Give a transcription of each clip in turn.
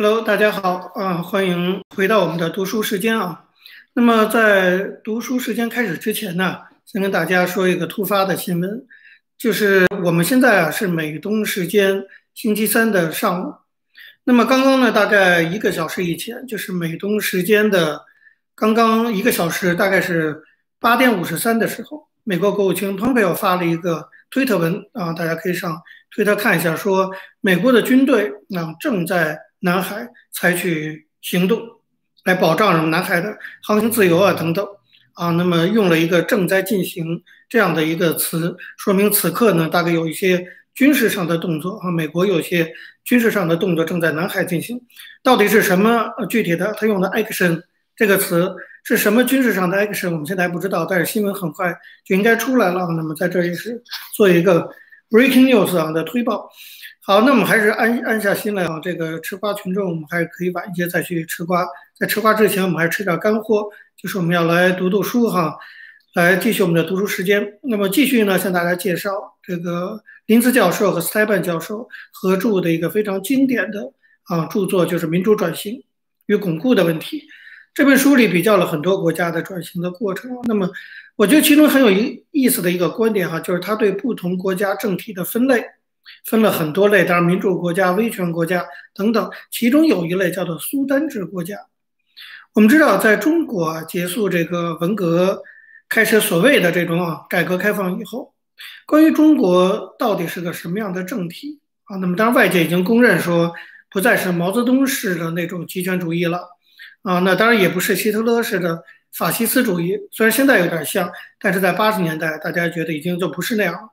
Hello，大家好啊，欢迎回到我们的读书时间啊。那么在读书时间开始之前呢，先跟大家说一个突发的新闻，就是我们现在啊是美东时间星期三的上午。那么刚刚呢，大概一个小时以前，就是美东时间的刚刚一个小时，大概是八点五十三的时候，美国国务卿蓬佩奥发了一个推特文啊，大家可以上推特看一下，说美国的军队啊正在。南海采取行动来保障什么南海的航行自由啊等等啊，那么用了一个正在进行这样的一个词，说明此刻呢大概有一些军事上的动作啊，美国有些军事上的动作正在南海进行，到底是什么具体的？他用的 action 这个词是什么军事上的 action？我们现在还不知道，但是新闻很快就应该出来了。那么在这里是做一个 breaking news 啊的推报。好，那我们还是安安下心来啊。这个吃瓜群众，我们还可以晚一些再去吃瓜。在吃瓜之前，我们还是吃点干货，就是我们要来读读书哈，来继续我们的读书时间。那么继续呢，向大家介绍这个林兹教授和斯泰班教授合著的一个非常经典的啊著作，就是《民主转型与巩固的问题》。这本书里比较了很多国家的转型的过程。那么，我觉得其中很有意意思的一个观点哈，就是他对不同国家政体的分类。分了很多类，当然民主国家、威权国家等等，其中有一类叫做苏丹制国家。我们知道，在中国结束这个文革，开始所谓的这种啊改革开放以后，关于中国到底是个什么样的政体啊？那么当然外界已经公认说，不再是毛泽东式的那种极权主义了啊，那当然也不是希特勒式的法西斯主义，虽然现在有点像，但是在八十年代，大家觉得已经就不是那样了。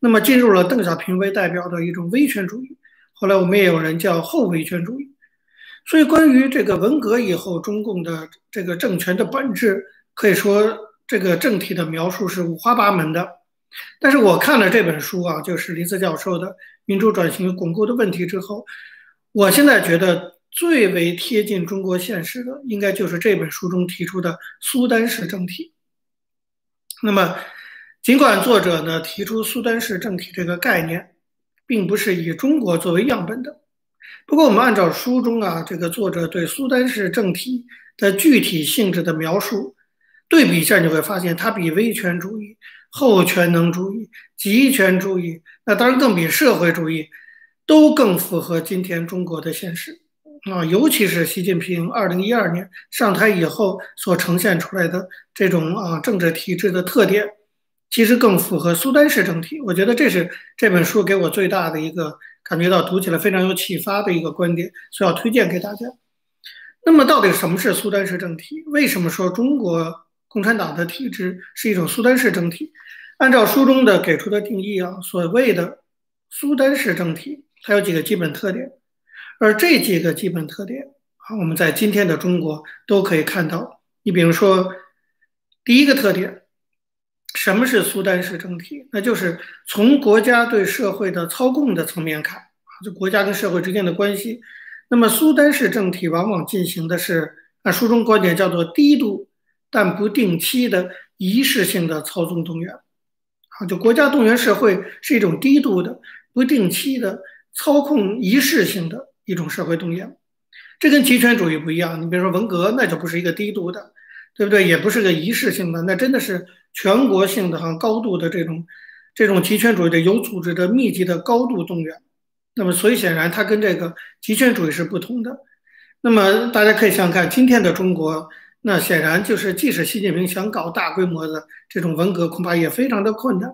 那么进入了邓小平为代表的一种威权主义，后来我们也有人叫后威权主义。所以关于这个文革以后中共的这个政权的本质，可以说这个政体的描述是五花八门的。但是我看了这本书啊，就是林斯教授的《民主转型巩固的问题》之后，我现在觉得最为贴近中国现实的，应该就是这本书中提出的苏丹式政体。那么。尽管作者呢提出苏丹式政体这个概念，并不是以中国作为样本的，不过我们按照书中啊这个作者对苏丹式政体的具体性质的描述，对比一下你会发现，它比威权主义、后全能主义、极权主义，那当然更比社会主义，都更符合今天中国的现实啊，尤其是习近平二零一二年上台以后所呈现出来的这种啊政治体制的特点。其实更符合苏丹式政体，我觉得这是这本书给我最大的一个感觉到读起来非常有启发的一个观点，所要推荐给大家。那么，到底什么是苏丹式政体？为什么说中国共产党的体制是一种苏丹式政体？按照书中的给出的定义啊，所谓的苏丹式政体，它有几个基本特点，而这几个基本特点啊，我们在今天的中国都可以看到。你比如说，第一个特点。什么是苏丹式政体？那就是从国家对社会的操控的层面看，就国家跟社会之间的关系。那么苏丹式政体往往进行的是按书中观点叫做低度但不定期的仪式性的操纵动员。啊，就国家动员社会是一种低度的、不定期的操控仪式性的一种社会动员。这跟集权主义不一样。你比如说文革，那就不是一个低度的。对不对？也不是个仪式性的，那真的是全国性的哈，高度的这种这种极权主义的有组织的密集的高度动员。那么，所以显然它跟这个极权主义是不同的。那么大家可以想想看，今天的中国，那显然就是即使习近平想搞大规模的这种文革，恐怕也非常的困难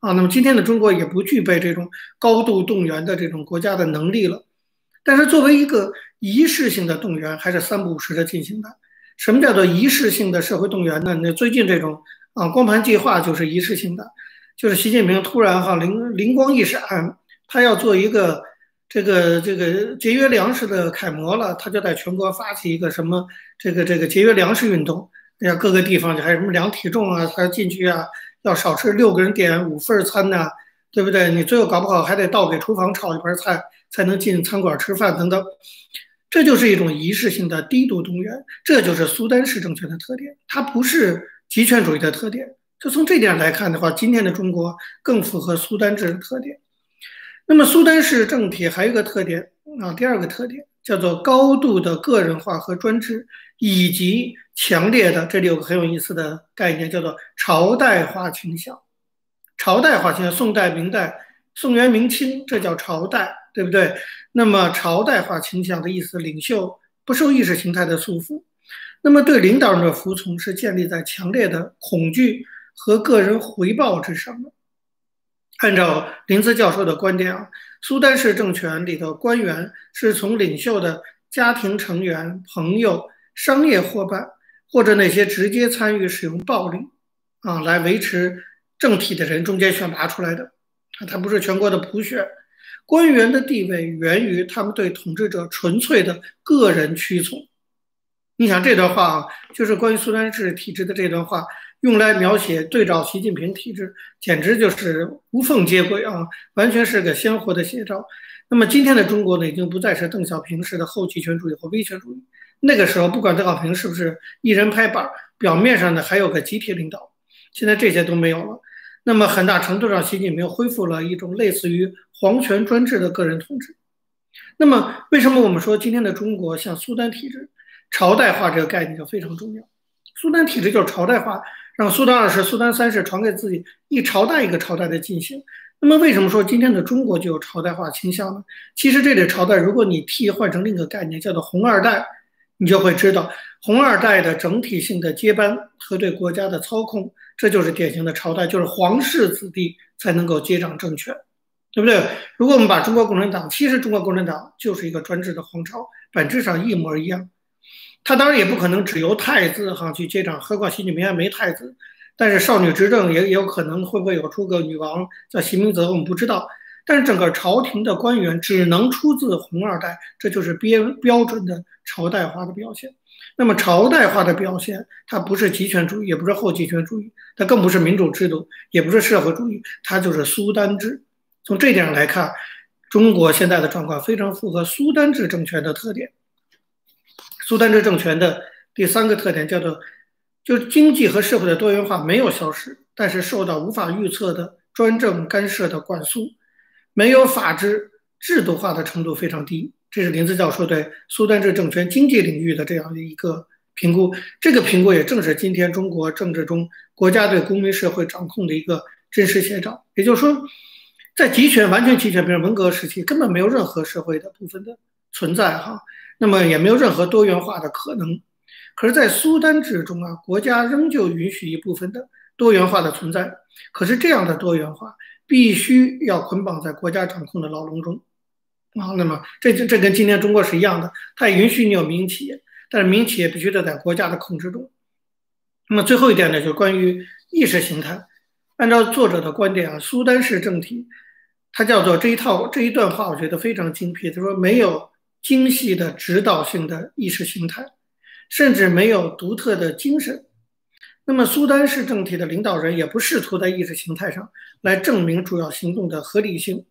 啊。那么今天的中国也不具备这种高度动员的这种国家的能力了。但是作为一个仪式性的动员，还是三不五时的进行的。什么叫做仪式性的社会动员呢？那最近这种啊光盘计划就是仪式性的，就是习近平突然哈灵灵光一闪，他要做一个这个这个节约粮食的楷模了，他就在全国发起一个什么这个这个节约粮食运动，哎呀各个地方就还有什么量体重啊，他进去啊要少吃六个人点五份餐呐，对不对？你最后搞不好还得倒给厨房炒一盘菜才能进餐馆吃饭等等。这就是一种仪式性的低度动员，这就是苏丹式政权的特点，它不是集权主义的特点。就从这点来看的话，今天的中国更符合苏丹制的特点。那么，苏丹式政体还有一个特点，啊，第二个特点叫做高度的个人化和专制，以及强烈的这里有个很有意思的概念，叫做朝代化倾向。朝代化倾向，宋代、明代、宋元明清，这叫朝代，对不对？那么朝代化倾向的意思，领袖不受意识形态的束缚，那么对领导人的服从是建立在强烈的恐惧和个人回报之上的。按照林兹教授的观点啊，苏丹式政权里的官员是从领袖的家庭成员、朋友、商业伙伴，或者那些直接参与使用暴力啊来维持政体的人中间选拔出来的，他不是全国的普选。官员的地位源于他们对统治者纯粹的个人屈从。你想这段话啊，就是关于苏丹式体制的这段话。用来描写对照习近平体制，简直就是无缝接轨啊，完全是个鲜活的写照。那么今天的中国呢，已经不再是邓小平式的后集权主义和威权主义。那个时候，不管邓小平是不是一人拍板，表面上呢还有个集体领导，现在这些都没有了。那么很大程度上，习近平恢复了一种类似于皇权专制的个人统治。那么为什么我们说今天的中国像苏丹体制，朝代化这个概念就非常重要？苏丹体制就是朝代化。让苏丹二世、苏丹三世传给自己一朝代一个朝代的进行。那么，为什么说今天的中国就有朝代化倾向呢？其实，这里朝代，如果你替换成另一个概念，叫做“红二代”，你就会知道，红二代的整体性的接班和对国家的操控，这就是典型的朝代，就是皇室子弟才能够接掌政权，对不对？如果我们把中国共产党，其实中国共产党就是一个专制的皇朝，本质上一模一样。他当然也不可能只由太子哈去接掌，何况习近平还没太子。但是少女执政也有可能会不会有出个女王叫习明泽，我们不知道。但是整个朝廷的官员只能出自红二代，这就是标标准的朝代化的表现。那么朝代化的表现，它不是集权主义，也不是后集权主义，它更不是民主制度，也不是社会主义，它就是苏丹制。从这点上来看，中国现在的状况非常符合苏丹制政权的特点。苏丹这政权的第三个特点叫做，就是经济和社会的多元化没有消失，但是受到无法预测的专政干涉的管束，没有法治制度化的程度非常低。这是林子教授对苏丹这政权经济领域的这样的一个评估。这个评估也正是今天中国政治中国家对公民社会掌控的一个真实写照。也就是说，在集权完全集权，比如文革时期，根本没有任何社会的部分的存在，哈。那么也没有任何多元化的可能，可是，在苏丹制中啊，国家仍旧允许一部分的多元化的存在。可是这样的多元化必须要捆绑在国家掌控的牢笼中啊。那么这这这跟今天中国是一样的，它也允许你有民营企业，但是民营企业必须得在国家的控制中。那么最后一点呢，就是关于意识形态。按照作者的观点啊，苏丹式政体，它叫做这一套这一段话，我觉得非常精辟。他说没有。精细的指导性的意识形态，甚至没有独特的精神。那么，苏丹式政体的领导人也不试图在意识形态上来证明主要行动的合理性。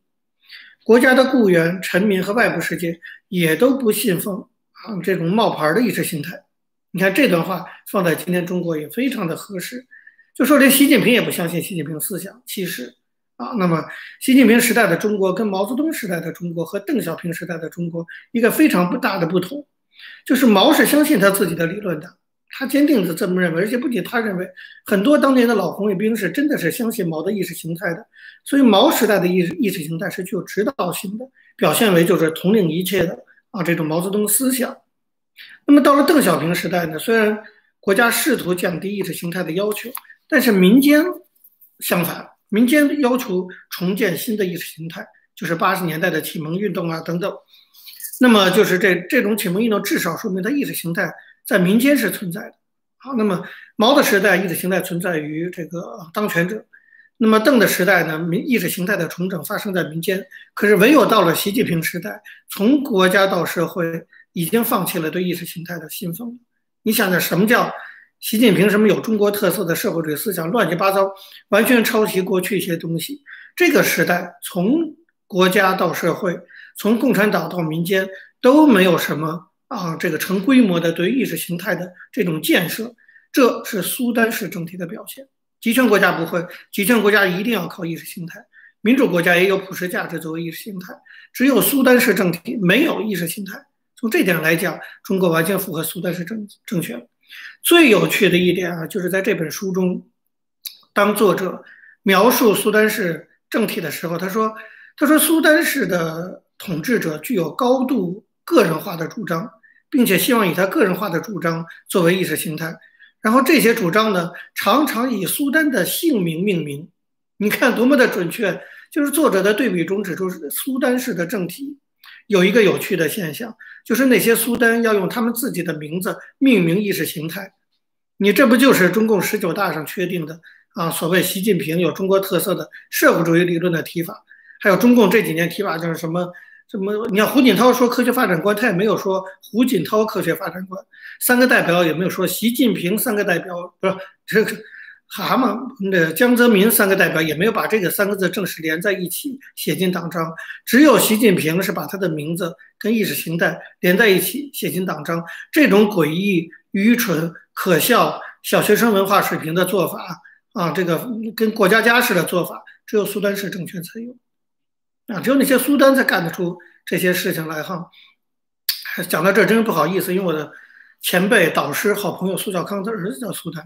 国家的雇员、臣民和外部世界也都不信奉啊这种冒牌的意识形态。你看这段话放在今天中国也非常的合适，就说连习近平也不相信习近平思想。其实。啊，那么习近平时代的中国跟毛泽东时代的中国和邓小平时代的中国一个非常不大的不同，就是毛是相信他自己的理论的，他坚定的这么认为，而且不仅他认为，很多当年的老红卫兵是真的是相信毛的意识形态的，所以毛时代的意识意识形态是具有指导性的，表现为就是统领一切的啊这种毛泽东思想。那么到了邓小平时代呢，虽然国家试图降低意识形态的要求，但是民间相反。民间要求重建新的意识形态，就是八十年代的启蒙运动啊等等。那么，就是这这种启蒙运动至少说明它意识形态在民间是存在的。好，那么毛的时代意识形态存在于这个当权者，那么邓的时代呢，民意识形态的重整发生在民间。可是唯有到了习近平时代，从国家到社会已经放弃了对意识形态的信奉。你想想，什么叫？习近平什么有中国特色的社会主义思想，乱七八糟，完全抄袭过去一些东西。这个时代，从国家到社会，从共产党到民间，都没有什么啊，这个成规模的对意识形态的这种建设。这是苏丹式政体的表现。集权国家不会，集权国家一定要靠意识形态，民主国家也有普世价值作为意识形态，只有苏丹式政体没有意识形态。从这点来讲，中国完全符合苏丹式政政权。最有趣的一点啊，就是在这本书中，当作者描述苏丹式政体的时候，他说：“他说苏丹式的统治者具有高度个人化的主张，并且希望以他个人化的主张作为意识形态。然后这些主张呢，常常以苏丹的姓名命名。你看多么的准确！就是作者在对比中指出，苏丹式的政体。”有一个有趣的现象，就是那些苏丹要用他们自己的名字命名意识形态，你这不就是中共十九大上确定的啊？所谓习近平有中国特色的社会主义理论的提法，还有中共这几年提法就是什么什么？你看胡锦涛说科学发展观，他也没有说胡锦涛科学发展观，三个代表也没有说习近平三个代表，不是这个。蛤蟆，那江泽民三个代表也没有把这个三个字正式连在一起写进党章，只有习近平是把他的名字跟意识形态连在一起写进党章。这种诡异、愚蠢、可笑、小学生文化水平的做法啊，这个跟过家家似的做法，只有苏丹式政权才有啊，只有那些苏丹才干得出这些事情来哈。讲到这真是不好意思，因为我的前辈、导师、好朋友苏小康的儿子叫苏丹。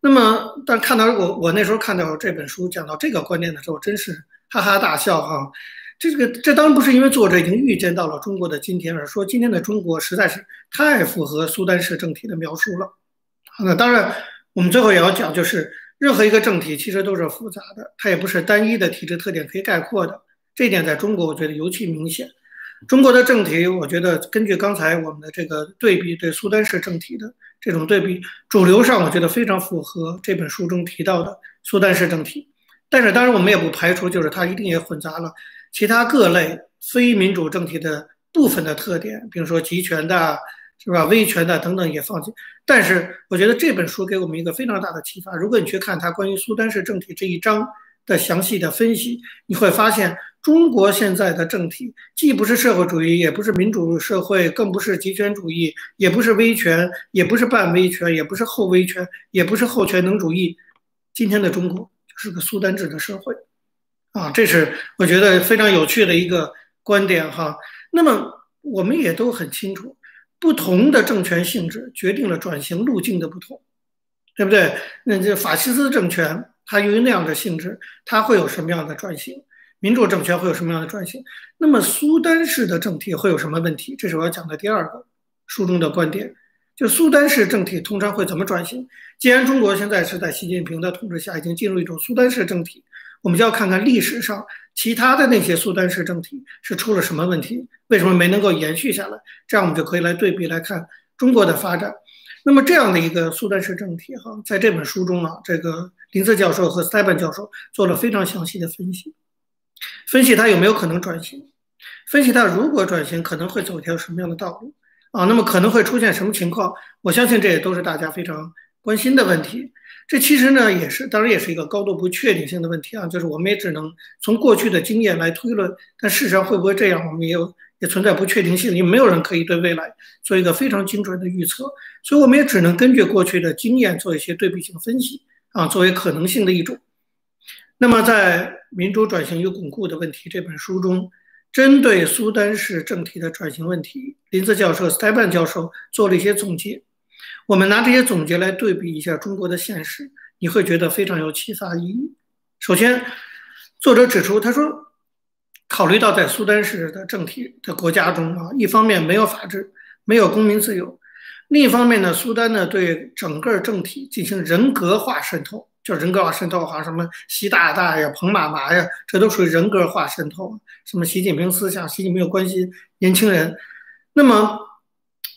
那么，但看到我我那时候看到这本书讲到这个观念的时候，真是哈哈大笑哈。这个这当然不是因为作者已经预见到了中国的今天，而说今天的中国实在是太符合苏丹式政体的描述了。那当然，我们最后也要讲，就是任何一个政体其实都是复杂的，它也不是单一的体制特点可以概括的。这一点在中国我觉得尤其明显。中国的政体，我觉得根据刚才我们的这个对比，对苏丹式政体的这种对比，主流上我觉得非常符合这本书中提到的苏丹式政体。但是当然我们也不排除，就是它一定也混杂了其他各类非民主政体的部分的特点，比如说集权的，是吧？威权的等等也放进。但是我觉得这本书给我们一个非常大的启发。如果你去看它关于苏丹式政体这一章的详细的分析，你会发现。中国现在的政体既不是社会主义，也不是民主社会，更不是极权主义，也不是威权，也不是半威权，也不是后威权，也不是后全能主义。今天的中国就是个苏丹制的社会，啊，这是我觉得非常有趣的一个观点哈。那么我们也都很清楚，不同的政权性质决定了转型路径的不同，对不对？那这法西斯政权它由于那样的性质，它会有什么样的转型？民主政权会有什么样的转型？那么苏丹式的政体会有什么问题？这是我要讲的第二个书中的观点。就苏丹式政体通常会怎么转型？既然中国现在是在习近平的统治下已经进入一种苏丹式政体，我们就要看看历史上其他的那些苏丹式政体是出了什么问题，为什么没能够延续下来？这样我们就可以来对比来看中国的发展。那么这样的一个苏丹式政体，哈，在这本书中啊，这个林瑟教授和塞班教授做了非常详细的分析。分析它有没有可能转型，分析它如果转型可能会走一条什么样的道路啊？那么可能会出现什么情况？我相信这也都是大家非常关心的问题。这其实呢也是，当然也是一个高度不确定性的问题啊。就是我们也只能从过去的经验来推论，但事实上会不会这样，我们也有也存在不确定性，因为没有人可以对未来做一个非常精准的预测，所以我们也只能根据过去的经验做一些对比性分析啊，作为可能性的一种。那么，在《民主转型与巩固的问题》这本书中，针对苏丹式政体的转型问题，林子教授、斯泰班教授做了一些总结。我们拿这些总结来对比一下中国的现实，你会觉得非常有启发意义。首先，作者指出，他说，考虑到在苏丹式的政体的国家中啊，一方面没有法治，没有公民自由；另一方面呢，苏丹呢对整个政体进行人格化渗透。就人格化渗透，好像什么习大大呀、彭妈妈呀，这都属于人格化渗透。什么习近平思想，习近平有关系年轻人。那么，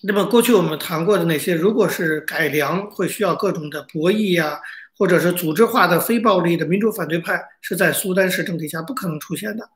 那么过去我们谈过的那些，如果是改良，会需要各种的博弈呀，或者是组织化的非暴力的民主反对派，是在苏丹式政体下不可能出现的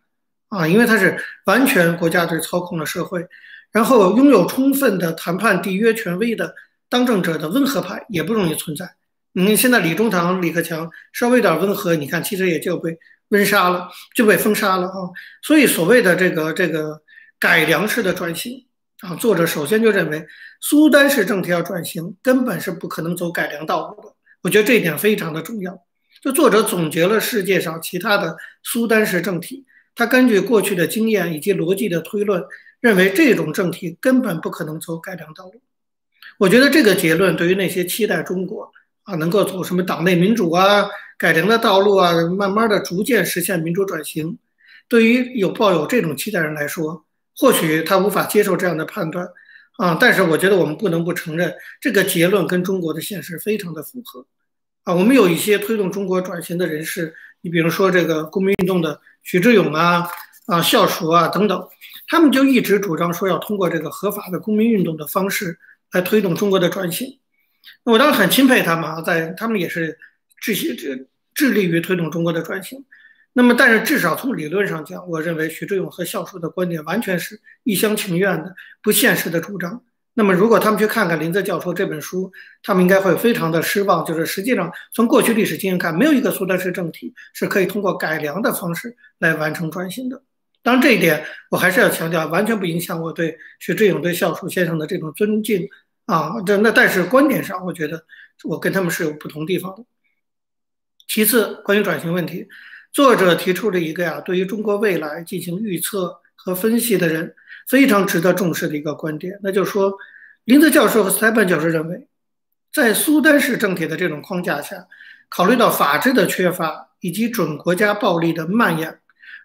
啊，因为它是完全国家队操控的社会，然后拥有充分的谈判缔约权威的当政者的温和派也不容易存在。嗯，现在李中堂、李克强稍微有点温和，你看其实也就被温杀了，就被封杀了啊。所以所谓的这个这个改良式的转型啊，作者首先就认为苏丹式政体要转型，根本是不可能走改良道路的。我觉得这一点非常的重要。就作者总结了世界上其他的苏丹式政体，他根据过去的经验以及逻辑的推论，认为这种政体根本不可能走改良道路。我觉得这个结论对于那些期待中国啊能够走什么党内民主啊、改良的道路啊，慢慢的逐渐实现民主转型，对于有抱有这种期待人来说，或许他无法接受这样的判断啊。但是我觉得我们不能不承认，这个结论跟中国的现实非常的符合啊。我们有一些推动中国转型的人士，你比如说这个公民运动的许志勇啊、啊校署啊等等，他们就一直主张说要通过这个合法的公民运动的方式。来推动中国的转型，我当然很钦佩他们啊，在他们也是致致致力于推动中国的转型。那么，但是至少从理论上讲，我认为徐志勇和校叔的观点完全是一厢情愿的、不现实的主张。那么，如果他们去看看林则教授这本书，他们应该会非常的失望。就是实际上，从过去历史经验看，没有一个苏丹式政体是可以通过改良的方式来完成转型的。当然，这一点我还是要强调，完全不影响我对徐志勇、对校叔先生的这种尊敬。啊，这那但是观点上，我觉得我跟他们是有不同地方的。其次，关于转型问题，作者提出了一个呀，对于中国未来进行预测和分析的人非常值得重视的一个观点，那就是说，林则教授和斯泰班教授认为，在苏丹式政体的这种框架下，考虑到法治的缺乏以及准国家暴力的蔓延，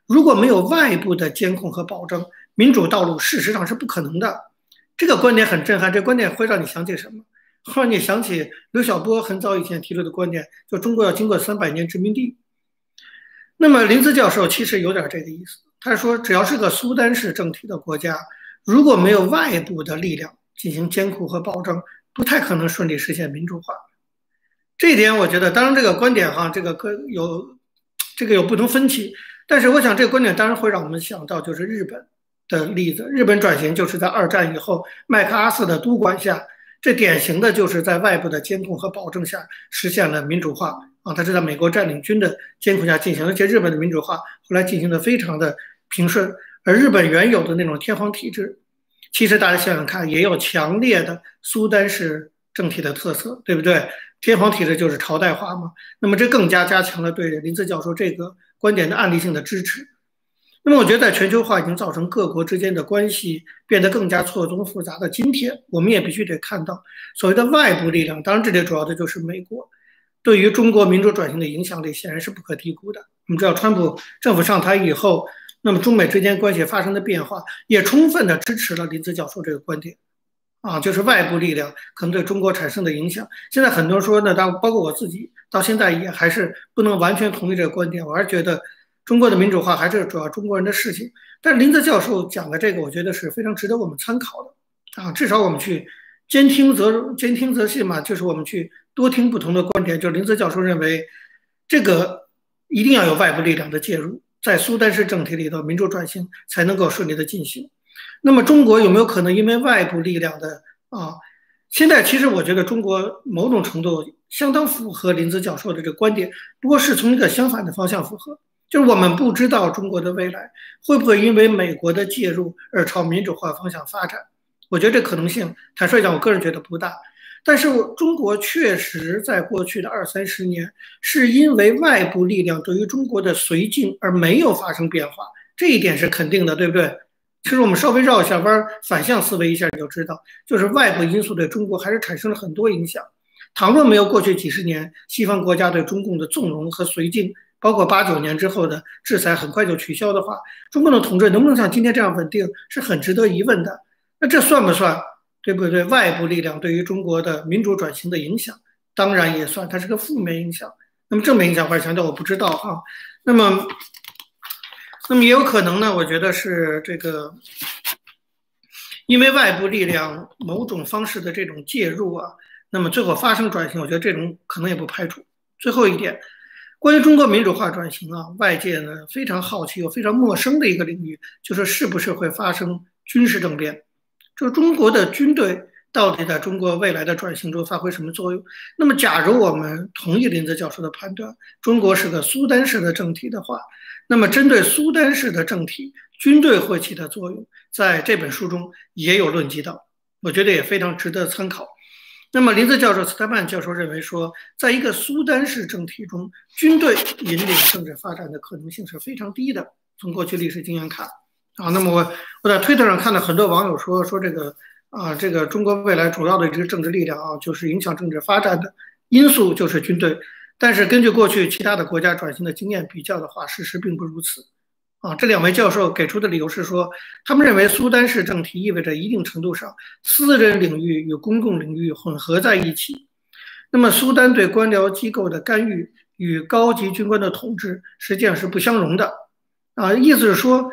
如果没有外部的监控和保证，民主道路事实上是不可能的。这个观点很震撼，这观点会让你想起什么？会让你想起刘晓波很早以前提出的观点，就中国要经过三百年殖民地。那么林兹教授其实有点这个意思，他说只要是个苏丹式政体的国家，如果没有外部的力量进行监控和保证，不太可能顺利实现民主化。这一点我觉得，当然这个观点哈，这个可有这个有不同分歧，但是我想这个观点当然会让我们想到就是日本。的例子，日本转型就是在二战以后麦克阿瑟的督管下，这典型的就是在外部的监控和保证下实现了民主化啊！它是在美国占领军的监控下进行，而且日本的民主化后来进行的非常的平顺。而日本原有的那种天皇体制，其实大家想想看，也有强烈的苏丹式政体的特色，对不对？天皇体制就是朝代化嘛，那么这更加加强了对林兹教授这个观点的案例性的支持。那么，我觉得在全球化已经造成各国之间的关系变得更加错综复杂的今天，我们也必须得看到所谓的外部力量。当然，这里主要的就是美国对于中国民主转型的影响力显然是不可低估的。我们知道，川普政府上台以后，那么中美之间关系发生的变化也充分的支持了林子教授这个观点啊，就是外部力量可能对中国产生的影响。现在很多人说，那当包括我自己到现在也还是不能完全同意这个观点，我还是觉得。中国的民主化还是主要中国人的事情，但是林则教授讲的这个，我觉得是非常值得我们参考的啊。至少我们去兼听则兼听则信嘛，就是我们去多听不同的观点。就林则教授认为，这个一定要有外部力量的介入，在苏丹式政体里头，民主转型才能够顺利的进行。那么中国有没有可能因为外部力量的啊？现在其实我觉得中国某种程度相当符合林则教授的这个观点，不过是从一个相反的方向符合。就是我们不知道中国的未来会不会因为美国的介入而朝民主化方向发展。我觉得这可能性，坦率讲，我个人觉得不大。但是中国确实在过去的二三十年，是因为外部力量对于中国的绥靖而没有发生变化，这一点是肯定的，对不对？其实我们稍微绕一下弯，反向思维一下，你就知道，就是外部因素对中国还是产生了很多影响。倘若没有过去几十年西方国家对中共的纵容和绥靖，包括八九年之后的制裁很快就取消的话，中国的统治能不能像今天这样稳定，是很值得疑问的。那这算不算，对不对？外部力量对于中国的民主转型的影响，当然也算，它是个负面影响。那么正面影响，或者强调我不知道哈。那么，那么也有可能呢？我觉得是这个，因为外部力量某种方式的这种介入啊，那么最后发生转型，我觉得这种可能也不排除。最后一点。关于中国民主化转型啊，外界呢非常好奇又非常陌生的一个领域，就是是不是会发生军事政变？就中国的军队到底在中国未来的转型中发挥什么作用？那么，假如我们同意林则教授的判断，中国是个苏丹式的政体的话，那么针对苏丹式的政体，军队会起的作用，在这本书中也有论及到，我觉得也非常值得参考。那么林子教授、斯特曼教授认为说，在一个苏丹式政体中，军队引领政治发展的可能性是非常低的。从过去历史经验看，啊，那么我我在推特上看到很多网友说说这个啊，这个中国未来主要的这个政治力量啊，就是影响政治发展的因素就是军队。但是根据过去其他的国家转型的经验比较的话，事实并不如此。啊，这两位教授给出的理由是说，他们认为苏丹式政体意味着一定程度上私人领域与公共领域混合在一起。那么，苏丹对官僚机构的干预与高级军官的统治实际上是不相容的。啊，意思是说，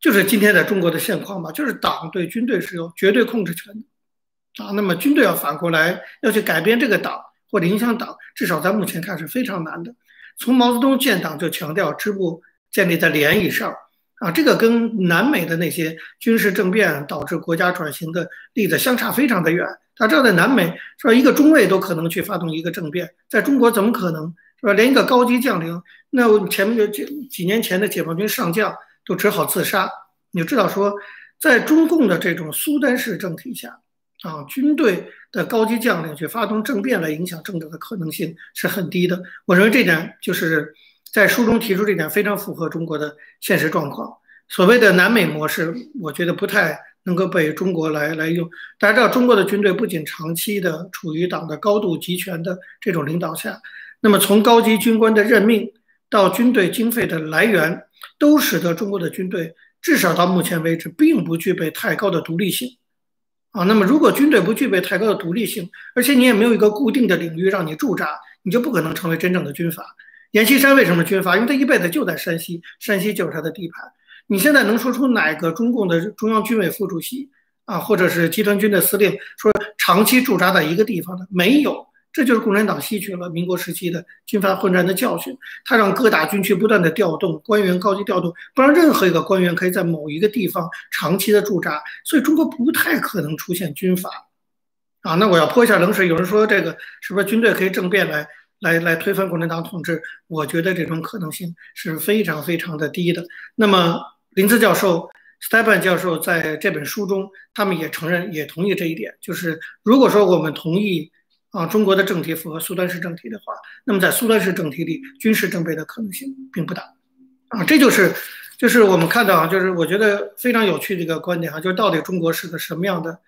就是今天在中国的现况吧，就是党对军队是有绝对控制权的。啊，那么军队要反过来要去改变这个党或者影响党，至少在目前看是非常难的。从毛泽东建党就强调支部。建立在联以上啊，这个跟南美的那些军事政变导致国家转型的例子相差非常的远。大家知道，在南美是吧，一个中尉都可能去发动一个政变，在中国怎么可能是吧？连一个高级将领，那我前面的几几年前的解放军上将都只好自杀。你就知道说，在中共的这种苏丹式政体下啊，军队的高级将领去发动政变来影响政治的可能性是很低的。我认为这点就是。在书中提出这点非常符合中国的现实状况。所谓的南美模式，我觉得不太能够被中国来来用。大家知道，中国的军队不仅长期的处于党的高度集权的这种领导下，那么从高级军官的任命到军队经费的来源，都使得中国的军队至少到目前为止并不具备太高的独立性。啊，那么如果军队不具备太高的独立性，而且你也没有一个固定的领域让你驻扎，你就不可能成为真正的军阀。阎锡山为什么军阀？因为他一辈子就在山西，山西就是他的地盘。你现在能说出哪个中共的中央军委副主席啊，或者是集团军的司令说长期驻扎在一个地方的？没有，这就是共产党吸取了民国时期的军阀混战的教训。他让各大军区不断的调动官员，高级调动，不让任何一个官员可以在某一个地方长期的驻扎。所以中国不太可能出现军阀啊。那我要泼一下冷水，有人说这个是不是军队可以政变来？来来推翻共产党统治，我觉得这种可能性是非常非常的低的。那么林兹教授、斯泰班教授在这本书中，他们也承认、也同意这一点，就是如果说我们同意啊中国的政体符合苏丹式政体的话，那么在苏丹式政体里，军事政变的可能性并不大。啊，这就是就是我们看到啊，就是我觉得非常有趣的一个观点啊，就是到底中国是个什么样的？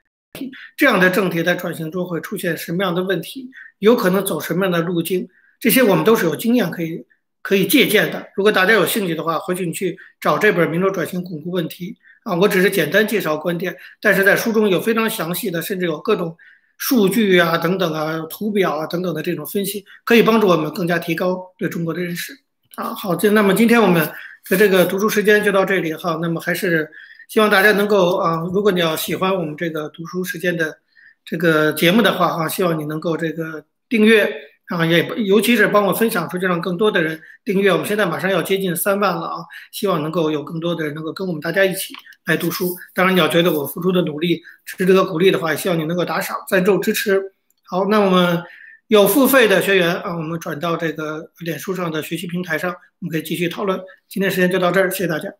这样的政体在转型中会出现什么样的问题？有可能走什么样的路径？这些我们都是有经验可以可以借鉴的。如果大家有兴趣的话，回去你去找这本《民主转型巩固问题》啊，我只是简单介绍观点，但是在书中有非常详细的，甚至有各种数据啊等等啊、图表啊等等的这种分析，可以帮助我们更加提高对中国的认识啊。好，这那么今天我们的这个读书时间就到这里哈。那么还是。希望大家能够啊，如果你要喜欢我们这个读书时间的这个节目的话啊，希望你能够这个订阅啊，也尤其是帮我分享出去，让更多的人订阅。我们现在马上要接近三万了啊，希望能够有更多的人能够跟我们大家一起来读书。当然，你要觉得我付出的努力值得鼓励的话，也希望你能够打赏赞助支持。好，那我们有付费的学员啊，我们转到这个脸书上的学习平台上，我们可以继续讨论。今天时间就到这儿，谢谢大家。